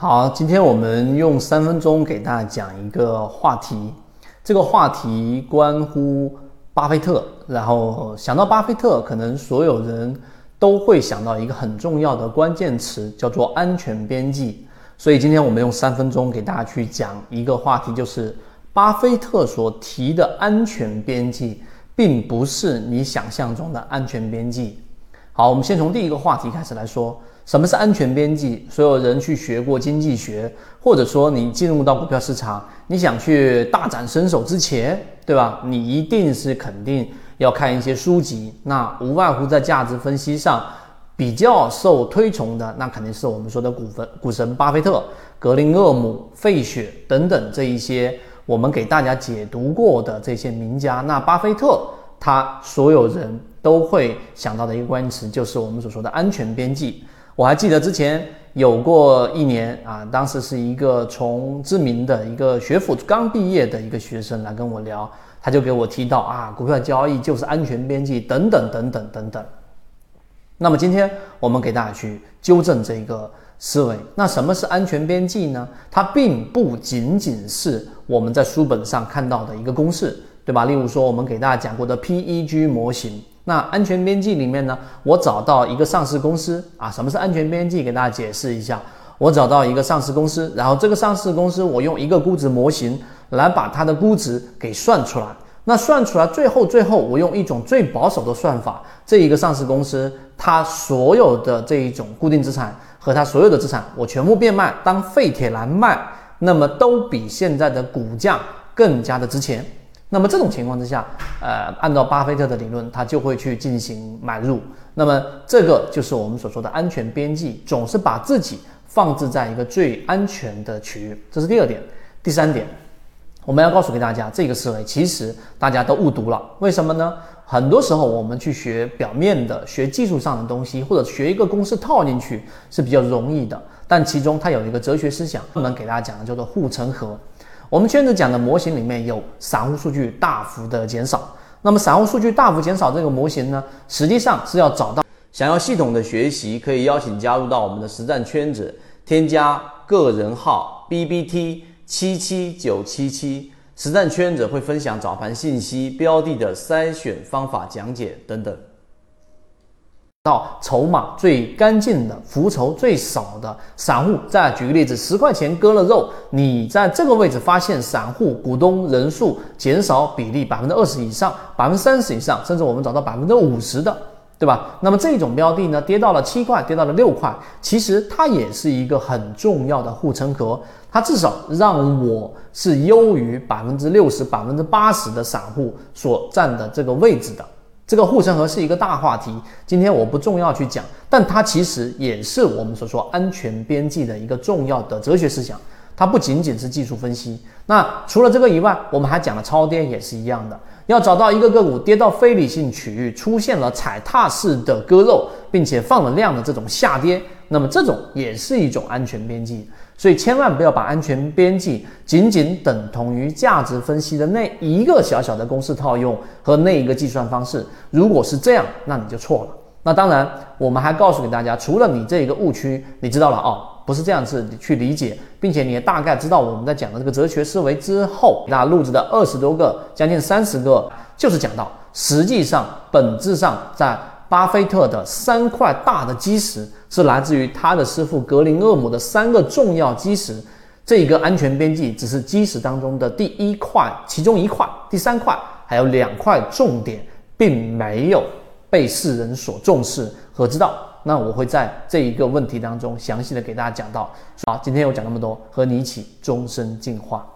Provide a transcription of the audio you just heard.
好，今天我们用三分钟给大家讲一个话题，这个话题关乎巴菲特。然后想到巴菲特，可能所有人都会想到一个很重要的关键词，叫做安全边际。所以今天我们用三分钟给大家去讲一个话题，就是巴菲特所提的安全边际，并不是你想象中的安全边际。好，我们先从第一个话题开始来说，什么是安全边际？所有人去学过经济学，或者说你进入到股票市场，你想去大展身手之前，对吧？你一定是肯定要看一些书籍，那无外乎在价值分析上比较受推崇的，那肯定是我们说的股份股神巴菲特、格林厄姆、费雪等等这一些我们给大家解读过的这些名家。那巴菲特他所有人。都会想到的一个关键词就是我们所说的安全边际。我还记得之前有过一年啊，当时是一个从知名的一个学府刚毕业的一个学生来跟我聊，他就给我提到啊，股票交易就是安全边际等等等等等等。那么今天我们给大家去纠正这个思维。那什么是安全边际呢？它并不仅仅是我们在书本上看到的一个公式，对吧？例如说我们给大家讲过的 PEG 模型。那安全边际里面呢，我找到一个上市公司啊，什么是安全边际？给大家解释一下。我找到一个上市公司，然后这个上市公司，我用一个估值模型来把它的估值给算出来。那算出来，最后最后我用一种最保守的算法，这一个上市公司它所有的这一种固定资产和它所有的资产，我全部变卖当废铁来卖，那么都比现在的股价更加的值钱。那么这种情况之下，呃，按照巴菲特的理论，他就会去进行买入。那么这个就是我们所说的安全边际，总是把自己放置在一个最安全的区域。这是第二点。第三点，我们要告诉给大家，这个思维其实大家都误读了。为什么呢？很多时候我们去学表面的、学技术上的东西，或者学一个公式套进去是比较容易的，但其中它有一个哲学思想，不能给大家讲的叫做护城河。我们圈子讲的模型里面有散户数据大幅的减少，那么散户数据大幅减少这个模型呢，实际上是要找到想要系统的学习，可以邀请加入到我们的实战圈子，添加个人号 B B T 七七九七七，实战圈子会分享早盘信息、标的的筛选方法讲解等等。到筹码最干净的、浮筹最少的散户，再举个例子，十块钱割了肉，你在这个位置发现散户股东人数减少比例百分之二十以上、百分之三十以上，甚至我们找到百分之五十的，对吧？那么这种标的呢，跌到了七块，跌到了六块，其实它也是一个很重要的护城河，它至少让我是优于百分之六十、百分之八十的散户所占的这个位置的。这个护城河是一个大话题，今天我不重要去讲，但它其实也是我们所说安全边际的一个重要的哲学思想。它不仅仅是技术分析，那除了这个以外，我们还讲了超跌也是一样的，要找到一个个股跌到非理性区域，出现了踩踏式的割肉，并且放了量的这种下跌，那么这种也是一种安全边际。所以千万不要把安全边际仅仅等同于价值分析的那一个小小的公式套用和那一个计算方式。如果是这样，那你就错了。那当然，我们还告诉给大家，除了你这一个误区，你知道了哦，不是这样子去理解，并且你也大概知道我们在讲的这个哲学思维之后，那录制的二十多个，将近三十个，就是讲到实际上本质上在。巴菲特的三块大的基石是来自于他的师傅格林厄姆的三个重要基石，这一个安全边际只是基石当中的第一块，其中一块，第三块还有两块重点，并没有被世人所重视和知道。那我会在这一个问题当中详细的给大家讲到。好，今天我讲那么多，和你一起终身进化。